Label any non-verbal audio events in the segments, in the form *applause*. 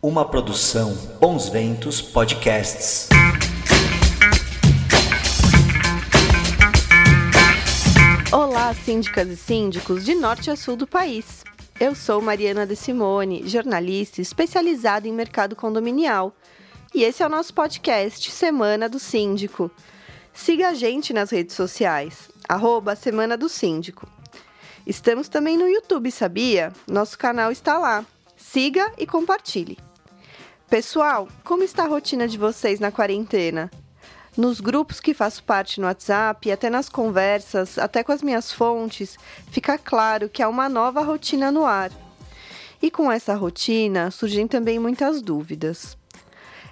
Uma produção Bons Ventos Podcasts. Olá, síndicas e síndicos de norte a sul do país. Eu sou Mariana De Simone, jornalista especializada em mercado condominial. E esse é o nosso podcast Semana do Síndico. Siga a gente nas redes sociais, arroba Semana do Síndico. Estamos também no YouTube, sabia? Nosso canal está lá. Siga e compartilhe. Pessoal, como está a rotina de vocês na quarentena? Nos grupos que faço parte no WhatsApp, até nas conversas, até com as minhas fontes, fica claro que há uma nova rotina no ar. E com essa rotina surgem também muitas dúvidas.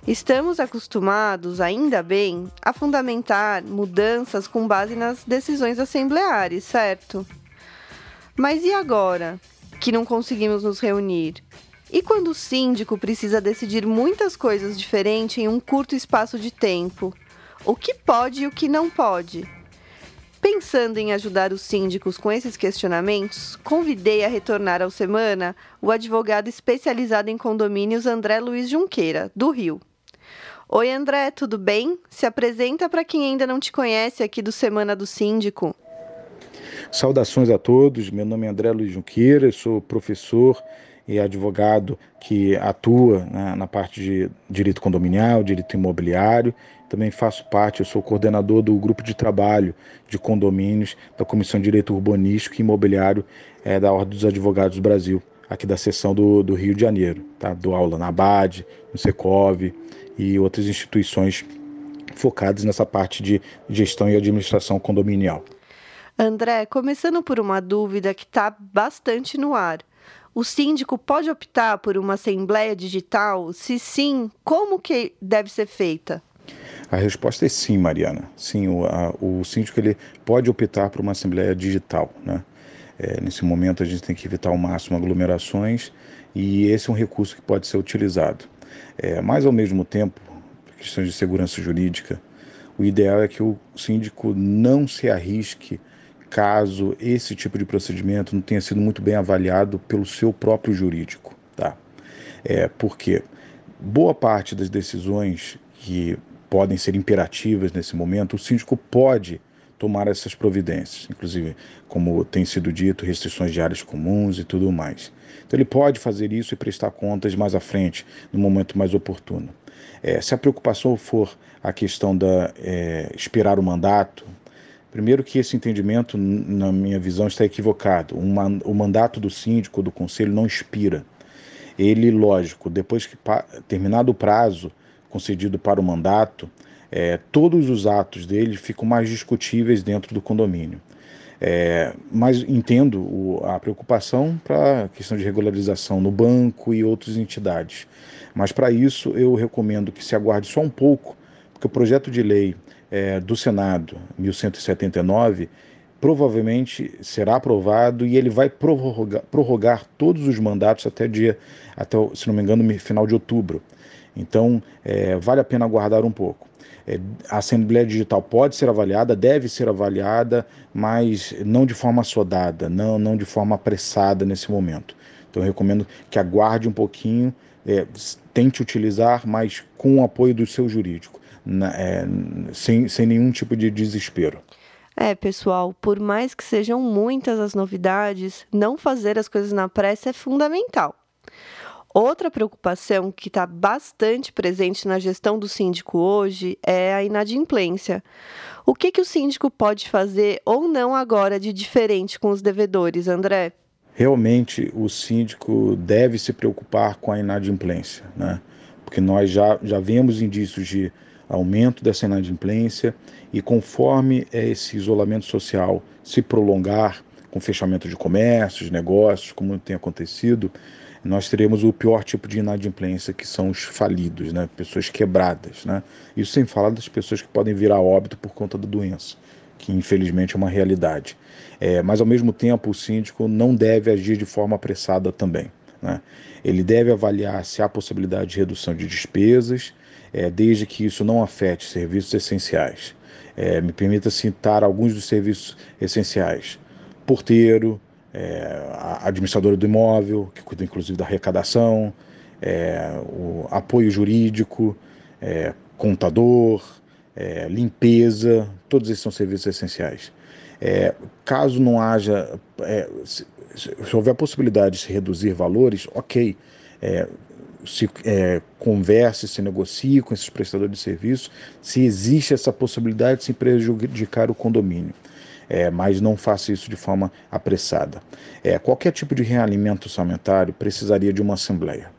Estamos acostumados, ainda bem, a fundamentar mudanças com base nas decisões assembleares, certo? Mas e agora, que não conseguimos nos reunir? E quando o síndico precisa decidir muitas coisas diferentes em um curto espaço de tempo? O que pode e o que não pode? Pensando em ajudar os síndicos com esses questionamentos, convidei a retornar ao Semana o advogado especializado em condomínios André Luiz Junqueira, do Rio. Oi, André, tudo bem? Se apresenta para quem ainda não te conhece aqui do Semana do Síndico. Saudações a todos, meu nome é André Luiz Junqueira, sou professor e advogado que atua né, na parte de direito condominial, direito imobiliário. Também faço parte, eu sou coordenador do grupo de trabalho de condomínios da Comissão de Direito Urbanístico e Imobiliário é, da Ordem dos Advogados do Brasil, aqui da seção do, do Rio de Janeiro. Tá? Dou aula na ABAD, no Secov e outras instituições focadas nessa parte de gestão e administração condominial. André, começando por uma dúvida que está bastante no ar o síndico pode optar por uma assembleia digital? Se sim, como que deve ser feita? A resposta é sim, Mariana. Sim, o, a, o síndico ele pode optar por uma assembleia digital. Né? É, nesse momento a gente tem que evitar ao máximo aglomerações e esse é um recurso que pode ser utilizado. É, mas ao mesmo tempo, questões de segurança jurídica, o ideal é que o síndico não se arrisque caso esse tipo de procedimento não tenha sido muito bem avaliado pelo seu próprio jurídico, tá? É, porque boa parte das decisões que podem ser imperativas nesse momento, o síndico pode tomar essas providências, inclusive, como tem sido dito, restrições de áreas comuns e tudo mais. Então, ele pode fazer isso e prestar contas mais à frente, no momento mais oportuno. É, se a preocupação for a questão da é, esperar o mandato, Primeiro que esse entendimento, na minha visão, está equivocado. O mandato do síndico, do conselho, não expira. Ele, lógico, depois que terminado o prazo concedido para o mandato, é, todos os atos dele ficam mais discutíveis dentro do condomínio. É, mas entendo o, a preocupação para a questão de regularização no banco e outras entidades. Mas para isso eu recomendo que se aguarde só um pouco, porque o projeto de lei é, do Senado, 1179, provavelmente será aprovado e ele vai prorrogar, prorrogar todos os mandatos até dia, até, se não me engano, final de outubro. Então, é, vale a pena aguardar um pouco. É, a Assembleia Digital pode ser avaliada, deve ser avaliada, mas não de forma sodada, não, não de forma apressada nesse momento. Então, eu recomendo que aguarde um pouquinho, é, tente utilizar, mas com o apoio do seu jurídico na, é, sem, sem nenhum tipo de desespero. É, pessoal, por mais que sejam muitas as novidades, não fazer as coisas na pressa é fundamental. Outra preocupação que está bastante presente na gestão do síndico hoje é a inadimplência. O que, que o síndico pode fazer ou não agora de diferente com os devedores, André? Realmente, o síndico deve se preocupar com a inadimplência, né? porque nós já, já vemos indícios de aumento dessa inadimplência e conforme esse isolamento social se prolongar, com fechamento de comércios, negócios, como tem acontecido, nós teremos o pior tipo de inadimplência, que são os falidos, né? pessoas quebradas. Né? Isso sem falar das pessoas que podem virar óbito por conta da doença, que infelizmente é uma realidade. É, mas, ao mesmo tempo, o síndico não deve agir de forma apressada também. Né? Ele deve avaliar se há possibilidade de redução de despesas é, desde que isso não afete serviços essenciais. É, me permita citar alguns dos serviços essenciais: porteiro, é, administradora do imóvel, que cuida inclusive da arrecadação, é, o apoio jurídico, é, contador, limpeza, todos esses são serviços essenciais. É, caso não haja, é, se, se, houver a possibilidade de se reduzir valores, ok, é, se é, converse, se negocie com esses prestadores de serviço, se existe essa possibilidade de se prejudicar o condomínio. É, mas não faça isso de forma apressada. É, qualquer tipo de realimento orçamentário precisaria de uma assembleia.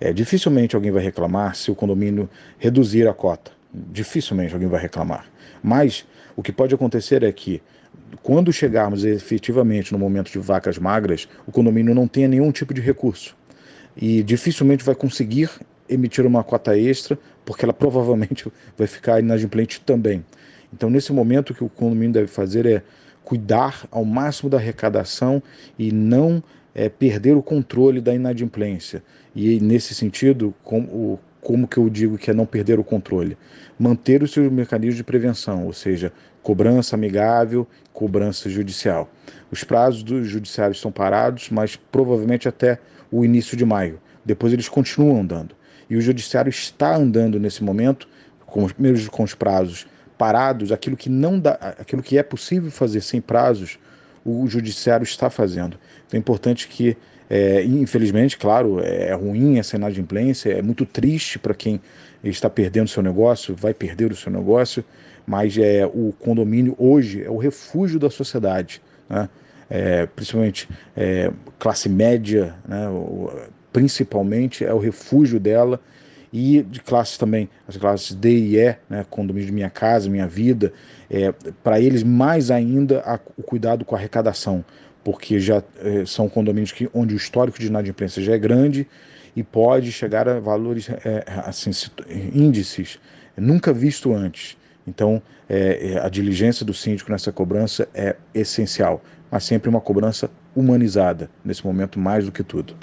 É, dificilmente alguém vai reclamar se o condomínio reduzir a cota. Dificilmente alguém vai reclamar. Mas o que pode acontecer é que, quando chegarmos efetivamente no momento de vacas magras, o condomínio não tenha nenhum tipo de recurso e dificilmente vai conseguir emitir uma cota extra, porque ela *laughs* provavelmente vai ficar inadimplente também. Então, nesse momento, o que o condomínio deve fazer é cuidar ao máximo da arrecadação e não é, perder o controle da inadimplência. E, nesse sentido, como, como que eu digo que é não perder o controle? Manter os seus mecanismos de prevenção, ou seja, cobrança amigável, cobrança judicial. Os prazos do judiciário estão parados, mas provavelmente até o início de maio. Depois eles continuam andando. E o judiciário está andando nesse momento, com, mesmo com os prazos parados, aquilo que não dá, aquilo que é possível fazer sem prazos, o judiciário está fazendo. Então é importante que, é, infelizmente, claro, é ruim essa inadimplência, é muito triste para quem está perdendo seu negócio, vai perder o seu negócio, mas é o condomínio hoje é o refúgio da sociedade. Né? É, principalmente é, classe média, né, principalmente, é o refúgio dela, e de classes também, as classes D e E, né, condomínio de Minha Casa, Minha Vida, é, para eles mais ainda a, o cuidado com a arrecadação, porque já é, são condomínios que, onde o histórico de inadimplência já é grande e pode chegar a valores, é, assim, índices nunca visto antes. Então, é, é, a diligência do síndico nessa cobrança é essencial, mas sempre uma cobrança humanizada, nesse momento mais do que tudo.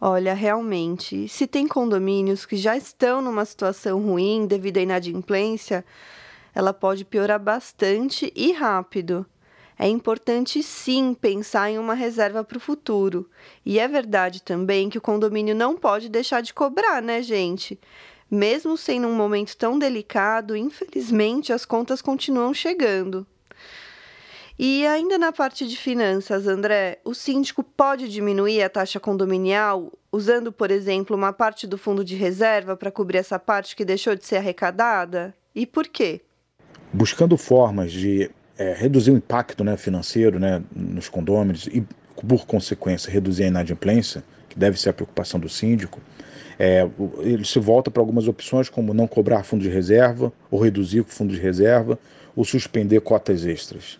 Olha, realmente, se tem condomínios que já estão numa situação ruim devido à inadimplência, ela pode piorar bastante e rápido. É importante sim pensar em uma reserva para o futuro. E é verdade também que o condomínio não pode deixar de cobrar, né, gente? Mesmo sendo um momento tão delicado, infelizmente as contas continuam chegando. E ainda na parte de finanças, André, o síndico pode diminuir a taxa condominial usando, por exemplo, uma parte do fundo de reserva para cobrir essa parte que deixou de ser arrecadada? E por quê? Buscando formas de é, reduzir o impacto né, financeiro né, nos condôminos e, por consequência, reduzir a inadimplência, que deve ser a preocupação do síndico, é, ele se volta para algumas opções, como não cobrar fundo de reserva, ou reduzir o fundo de reserva, ou suspender cotas extras.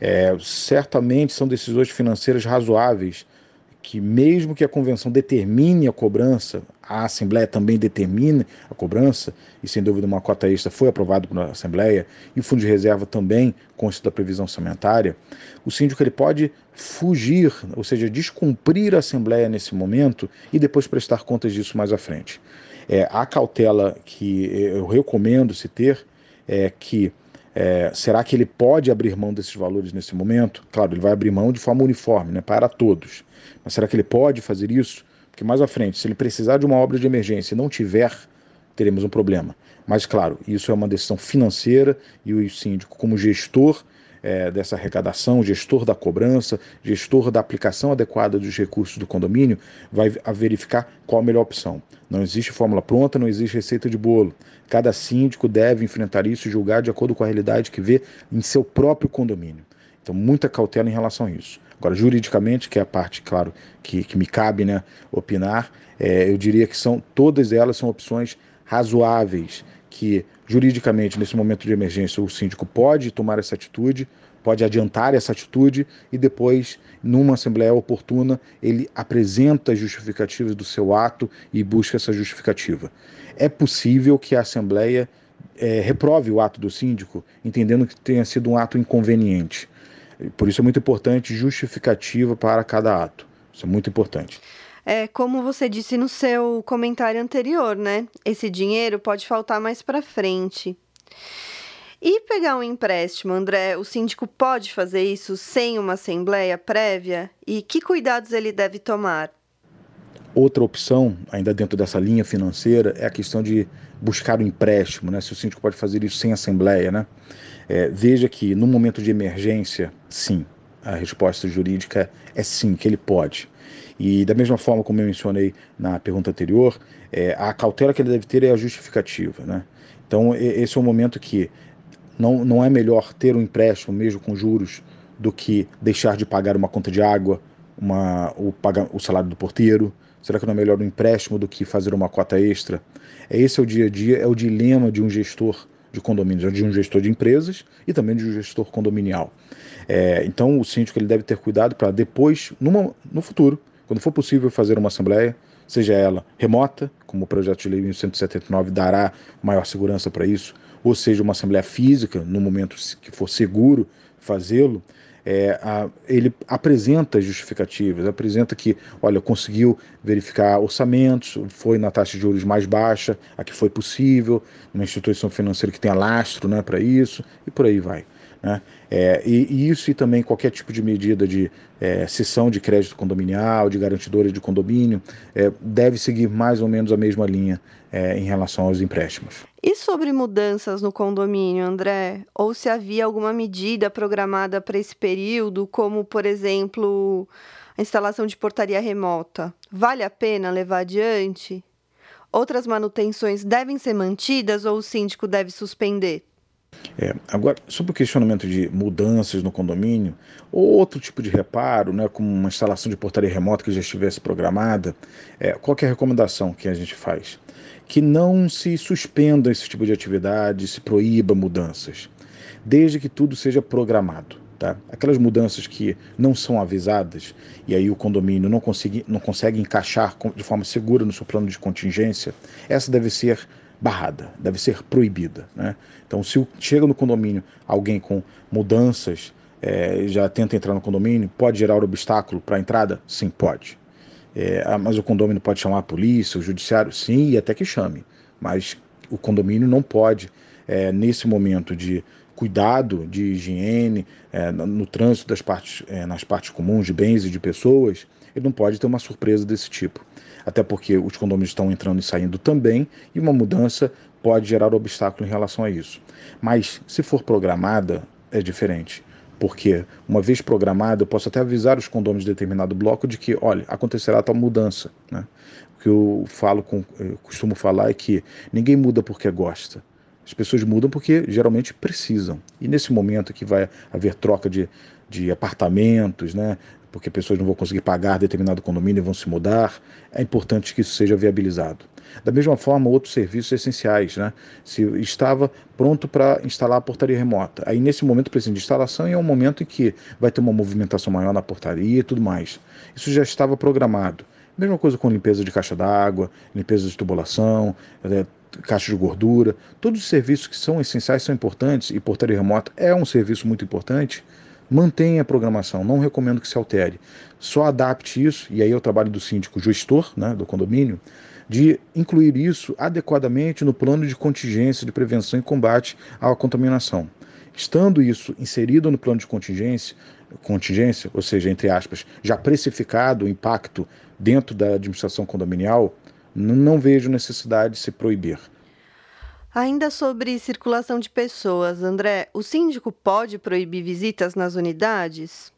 É, certamente são decisões financeiras razoáveis que mesmo que a convenção determine a cobrança, a Assembleia também determine a cobrança, e sem dúvida uma cota extra foi aprovada pela Assembleia, e o Fundo de Reserva também consta da previsão orçamentária, o síndico ele pode fugir, ou seja, descumprir a Assembleia nesse momento e depois prestar contas disso mais à frente. É, a cautela que eu recomendo se ter é que é, será que ele pode abrir mão desses valores nesse momento? Claro, ele vai abrir mão de forma uniforme, né, para todos. Mas será que ele pode fazer isso? Porque mais à frente, se ele precisar de uma obra de emergência e não tiver, teremos um problema. Mas, claro, isso é uma decisão financeira e o síndico, como gestor é, dessa arrecadação, gestor da cobrança, gestor da aplicação adequada dos recursos do condomínio, vai verificar qual a melhor opção. Não existe fórmula pronta, não existe receita de bolo. Cada síndico deve enfrentar isso e julgar de acordo com a realidade que vê em seu próprio condomínio. Então, muita cautela em relação a isso. Agora, juridicamente, que é a parte, claro, que, que me cabe né, opinar, é, eu diria que são todas elas são opções razoáveis, que juridicamente, nesse momento de emergência, o síndico pode tomar essa atitude, pode adiantar essa atitude e depois, numa assembleia oportuna, ele apresenta as justificativas do seu ato e busca essa justificativa. É possível que a assembleia é, reprove o ato do síndico, entendendo que tenha sido um ato inconveniente. Por isso é muito importante justificativa para cada ato. Isso é muito importante. É, como você disse no seu comentário anterior, né? Esse dinheiro pode faltar mais para frente. E pegar um empréstimo, André, o síndico pode fazer isso sem uma assembleia prévia? E que cuidados ele deve tomar? Outra opção, ainda dentro dessa linha financeira, é a questão de buscar o empréstimo, né? Se o síndico pode fazer isso sem assembleia, né? É, veja que no momento de emergência, sim, a resposta jurídica é sim, que ele pode. E da mesma forma como eu mencionei na pergunta anterior, é, a cautela que ele deve ter é a justificativa, né? Então esse é o momento que não, não é melhor ter um empréstimo mesmo com juros do que deixar de pagar uma conta de água, uma, o, pagar, o salário do porteiro, Será que não é melhor um empréstimo do que fazer uma cota extra? É esse é o dia a dia, é o dilema de um gestor de condomínios, de um gestor de empresas e também de um gestor condominial. É, então o síndico ele deve ter cuidado para depois, numa, no futuro, quando for possível fazer uma assembleia, seja ela remota, como o projeto de lei 1179 dará maior segurança para isso, ou seja, uma assembleia física, no momento que for seguro fazê-lo, é, a, ele apresenta justificativas, apresenta que, olha, conseguiu verificar orçamentos, foi na taxa de juros mais baixa, a que foi possível, uma instituição financeira que tenha lastro né, para isso, e por aí vai. Né? É, e, e, isso e também qualquer tipo de medida de é, cessão de crédito condominial, de garantidores de condomínio, é, deve seguir mais ou menos a mesma linha é, em relação aos empréstimos. E sobre mudanças no condomínio, André? Ou se havia alguma medida programada para esse período, como, por exemplo, a instalação de portaria remota? Vale a pena levar adiante? Outras manutenções devem ser mantidas ou o síndico deve suspender? É, agora, sobre o questionamento de mudanças no condomínio, ou outro tipo de reparo, né, como uma instalação de portaria remota que já estivesse programada, é, qual é a recomendação que a gente faz? Que não se suspenda esse tipo de atividade, se proíba mudanças, desde que tudo seja programado. Tá? Aquelas mudanças que não são avisadas e aí o condomínio não consegue, não consegue encaixar de forma segura no seu plano de contingência, essa deve ser barrada, deve ser proibida. Né? Então, se chega no condomínio alguém com mudanças, é, já tenta entrar no condomínio, pode gerar obstáculo para a entrada? Sim, pode. É, ah, mas o condomínio pode chamar a polícia, o judiciário? Sim, e até que chame. Mas o condomínio não pode, é, nesse momento de cuidado de higiene, é, no trânsito das partes, é, nas partes comuns de bens e de pessoas, ele não pode ter uma surpresa desse tipo até porque os condomínios estão entrando e saindo também, e uma mudança pode gerar obstáculo em relação a isso. Mas se for programada, é diferente. Porque, uma vez programada, eu posso até avisar os condôminos de determinado bloco de que, olha, acontecerá tal mudança. Né? O que eu falo, com, eu costumo falar é que ninguém muda porque gosta. As pessoas mudam porque geralmente precisam. E nesse momento que vai haver troca de, de apartamentos, né, porque pessoas não vão conseguir pagar determinado condomínio e vão se mudar, é importante que isso seja viabilizado. Da mesma forma, outros serviços essenciais, né? Se estava pronto para instalar a portaria remota, aí nesse momento precisa de instalação e é um momento em que vai ter uma movimentação maior na portaria e tudo mais. Isso já estava programado. Mesma coisa com limpeza de caixa d'água, limpeza de tubulação, é, caixa de gordura, todos os serviços que são essenciais são importantes e portaria remota é um serviço muito importante mantenha a programação, não recomendo que se altere. Só adapte isso, e aí é o trabalho do síndico gestor né, do condomínio, de incluir isso adequadamente no plano de contingência de prevenção e combate à contaminação. Estando isso inserido no plano de contingência, contingência, ou seja, entre aspas, já precificado o impacto dentro da administração condominial, não vejo necessidade de se proibir. Ainda sobre circulação de pessoas, André, o síndico pode proibir visitas nas unidades?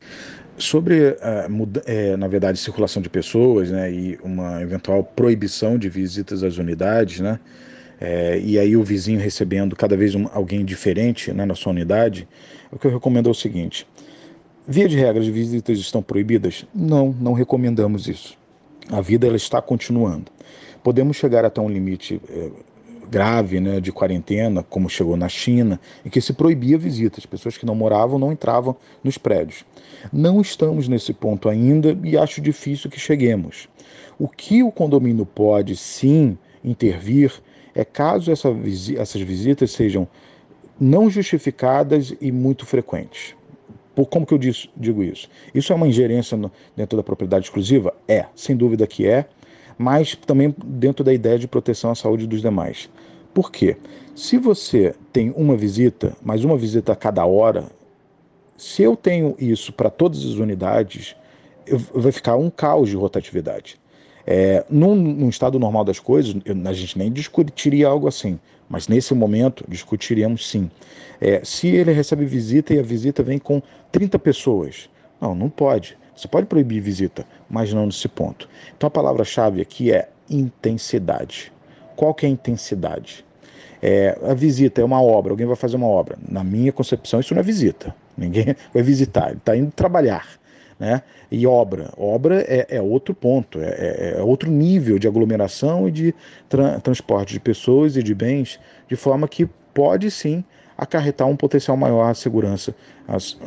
Sobre, uh, é, na verdade, circulação de pessoas né, e uma eventual proibição de visitas às unidades, né, é, e aí o vizinho recebendo cada vez um, alguém diferente né, na sua unidade, o que eu recomendo é o seguinte: via de regra, as visitas estão proibidas? Não, não recomendamos isso. A vida ela está continuando. Podemos chegar até um limite. É, grave né, de quarentena, como chegou na China, em que se proibia visitas, pessoas que não moravam não entravam nos prédios. Não estamos nesse ponto ainda e acho difícil que cheguemos. O que o condomínio pode sim intervir é caso essa, essas visitas sejam não justificadas e muito frequentes. Por, como que eu digo isso? Isso é uma ingerência no, dentro da propriedade exclusiva? É, sem dúvida que é mas também dentro da ideia de proteção à saúde dos demais. Por quê? Se você tem uma visita, mais uma visita a cada hora, se eu tenho isso para todas as unidades, eu, vai ficar um caos de rotatividade. É, num, num, estado normal das coisas, a gente nem discutiria algo assim, mas nesse momento discutiríamos sim. É, se ele recebe visita e a visita vem com 30 pessoas, não, não pode. Você pode proibir visita, mas não nesse ponto. Então a palavra-chave aqui é intensidade. Qual que é a intensidade? É, a visita é uma obra, alguém vai fazer uma obra. Na minha concepção, isso não é visita. Ninguém *laughs* vai visitar, ele está indo trabalhar. Né? E obra. Obra é, é outro ponto, é, é, é, outro nível de aglomeração e de tra transporte de pessoas e de bens, de forma que pode sim acarretar um potencial maior à segurança. As,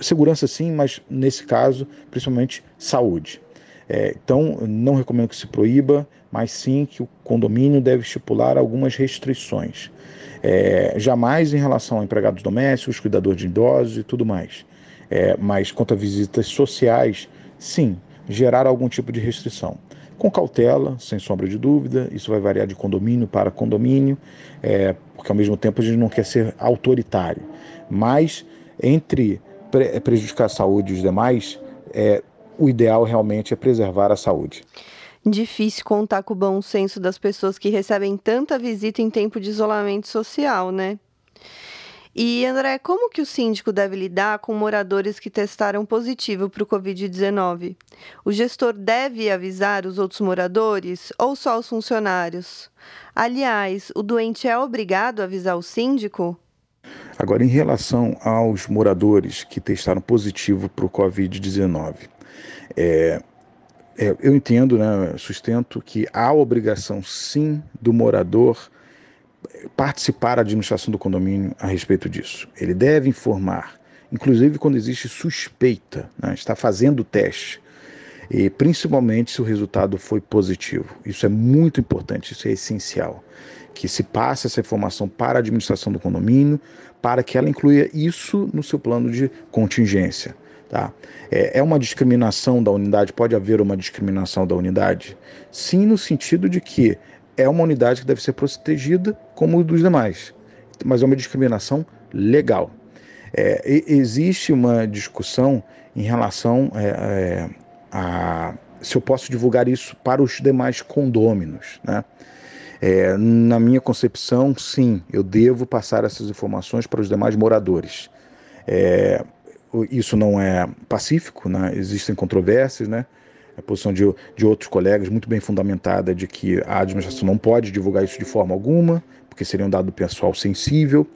segurança sim, mas nesse caso, principalmente saúde. É, então, não recomendo que se proíba, mas sim que o condomínio deve estipular algumas restrições. É, jamais em relação a empregados domésticos, cuidadores de idosos e tudo mais. É, mas quanto a visitas sociais, sim, gerar algum tipo de restrição. Com cautela, sem sombra de dúvida, isso vai variar de condomínio para condomínio, é, porque ao mesmo tempo a gente não quer ser autoritário. Mas entre pre prejudicar a saúde e os demais, é, o ideal realmente é preservar a saúde. Difícil contar com o bom senso das pessoas que recebem tanta visita em tempo de isolamento social, né? E André, como que o síndico deve lidar com moradores que testaram positivo para o Covid-19? O gestor deve avisar os outros moradores ou só os funcionários? Aliás, o doente é obrigado a avisar o síndico? Agora, em relação aos moradores que testaram positivo para o Covid-19, é, é, eu entendo, né, sustento que há obrigação sim do morador participar da administração do condomínio a respeito disso. Ele deve informar, inclusive quando existe suspeita, né, está fazendo o teste, e principalmente se o resultado foi positivo. Isso é muito importante, isso é essencial. Que se passe essa informação para a administração do condomínio, para que ela inclua isso no seu plano de contingência. Tá? É, é uma discriminação da unidade? Pode haver uma discriminação da unidade? Sim, no sentido de que é uma unidade que deve ser protegida como dos demais, mas é uma discriminação legal. É, existe uma discussão em relação é, é, a se eu posso divulgar isso para os demais condôminos, né? É, na minha concepção, sim, eu devo passar essas informações para os demais moradores. É, isso não é pacífico, né? existem controvérsias, né? A posição de, de outros colegas muito bem fundamentada de que a administração não pode divulgar isso de forma alguma, porque seria um dado pessoal sensível,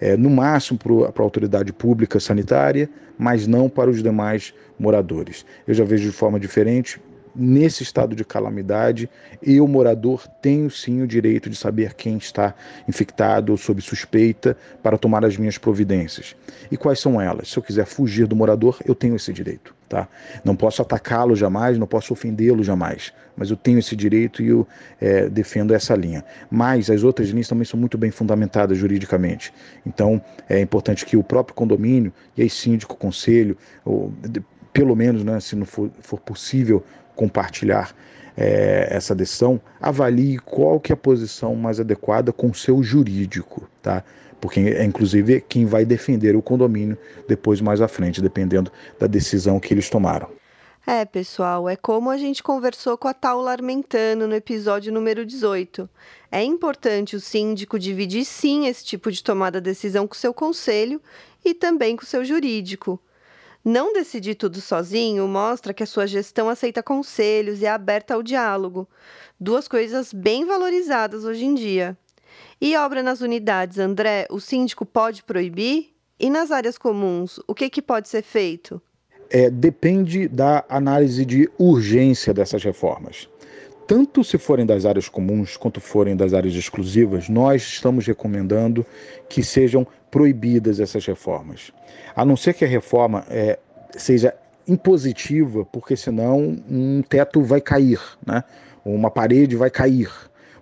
é, no máximo para a autoridade pública sanitária, mas não para os demais moradores. Eu já vejo de forma diferente, nesse estado de calamidade, eu, morador, tenho sim o direito de saber quem está infectado ou sob suspeita para tomar as minhas providências. E quais são elas? Se eu quiser fugir do morador, eu tenho esse direito. Tá? Não posso atacá-lo jamais, não posso ofendê-lo jamais, mas eu tenho esse direito e eu é, defendo essa linha. Mas as outras linhas também são muito bem fundamentadas juridicamente. Então é importante que o próprio condomínio, e aí síndico, conselho, ou, pelo menos, né, se não for, for possível, compartilhar é, essa decisão, avalie qual que é a posição mais adequada com o seu jurídico, tá? Porque é inclusive quem vai defender o condomínio depois mais à frente, dependendo da decisão que eles tomaram. É, pessoal, é como a gente conversou com a Taula Armentano no episódio número 18. É importante o síndico dividir sim esse tipo de tomada de decisão com seu conselho e também com seu jurídico. Não decidir tudo sozinho mostra que a sua gestão aceita conselhos e é aberta ao diálogo, duas coisas bem valorizadas hoje em dia. E obra nas unidades, André, o síndico pode proibir? E nas áreas comuns, o que, que pode ser feito? É, depende da análise de urgência dessas reformas. Tanto se forem das áreas comuns quanto forem das áreas exclusivas, nós estamos recomendando que sejam proibidas essas reformas. A não ser que a reforma é, seja impositiva, porque senão um teto vai cair, né? uma parede vai cair,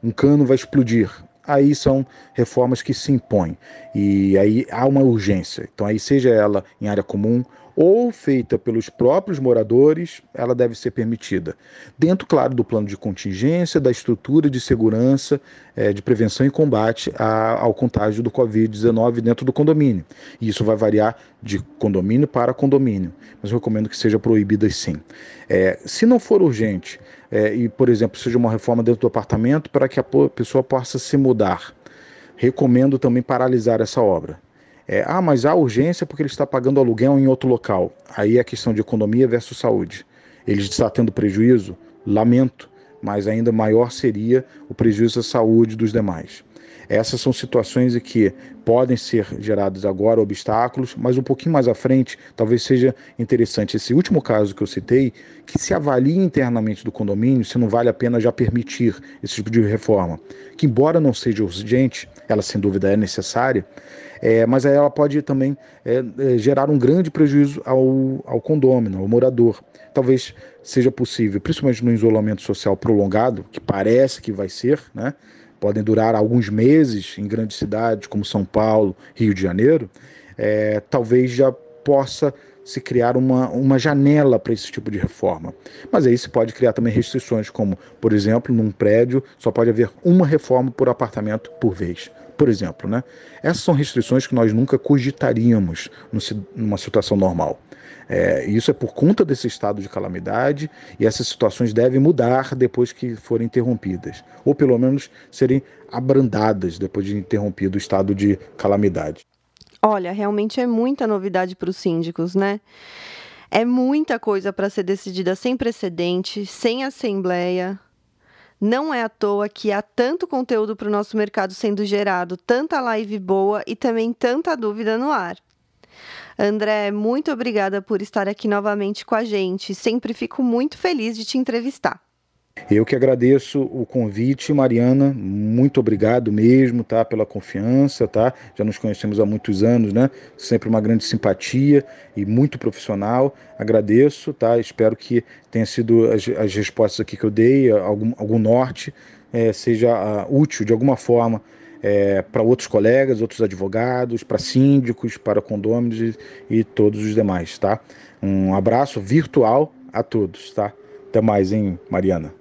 um cano vai explodir. Aí são reformas que se impõem e aí há uma urgência. Então aí seja ela em área comum ou feita pelos próprios moradores, ela deve ser permitida. Dentro, claro, do plano de contingência, da estrutura de segurança, é, de prevenção e combate a, ao contágio do Covid-19 dentro do condomínio. E isso vai variar de condomínio para condomínio, mas eu recomendo que seja proibida sim. É, se não for urgente, é, e, por exemplo, seja uma reforma dentro do apartamento para que a pessoa possa se mudar, recomendo também paralisar essa obra. É, ah, mas há urgência porque ele está pagando aluguel em outro local. Aí é questão de economia versus saúde. Ele está tendo prejuízo? Lamento, mas ainda maior seria o prejuízo à saúde dos demais. Essas são situações em que podem ser gerados agora obstáculos, mas um pouquinho mais à frente, talvez seja interessante esse último caso que eu citei, que se avalie internamente do condomínio se não vale a pena já permitir esse tipo de reforma, que embora não seja urgente, ela sem dúvida é necessária, é, mas ela pode também é, é, gerar um grande prejuízo ao, ao condômino, ao morador. Talvez seja possível, principalmente no isolamento social prolongado, que parece que vai ser, né? podem durar alguns meses em grandes cidades como São Paulo, Rio de Janeiro, é, talvez já possa se criar uma, uma janela para esse tipo de reforma. Mas aí se pode criar também restrições, como, por exemplo, num prédio só pode haver uma reforma por apartamento por vez por exemplo. Né? Essas são restrições que nós nunca cogitaríamos numa situação normal. É, isso é por conta desse estado de calamidade e essas situações devem mudar depois que forem interrompidas, ou pelo menos serem abrandadas depois de interrompido o estado de calamidade. Olha, realmente é muita novidade para os síndicos, né? É muita coisa para ser decidida sem precedente, sem assembleia, não é à toa que há tanto conteúdo para o nosso mercado sendo gerado, tanta live boa e também tanta dúvida no ar. André, muito obrigada por estar aqui novamente com a gente. Sempre fico muito feliz de te entrevistar. Eu que agradeço o convite, Mariana. Muito obrigado mesmo, tá, pela confiança, tá? Já nos conhecemos há muitos anos, né? Sempre uma grande simpatia e muito profissional. Agradeço, tá? Espero que tenha sido as, as respostas aqui que eu dei, algum, algum norte, é, seja uh, útil de alguma forma é, para outros colegas, outros advogados, para síndicos, para condôminos e, e todos os demais, tá? Um abraço virtual a todos, tá? Até mais, hein, Mariana?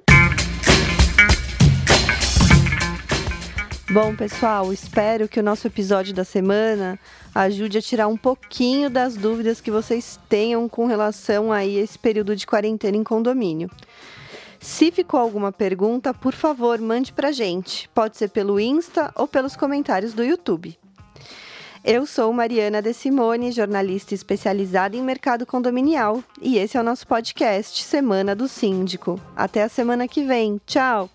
Bom, pessoal, espero que o nosso episódio da semana ajude a tirar um pouquinho das dúvidas que vocês tenham com relação a esse período de quarentena em condomínio. Se ficou alguma pergunta, por favor, mande pra gente. Pode ser pelo Insta ou pelos comentários do YouTube. Eu sou Mariana De Simone, jornalista especializada em mercado condominial, e esse é o nosso podcast Semana do Síndico. Até a semana que vem. Tchau!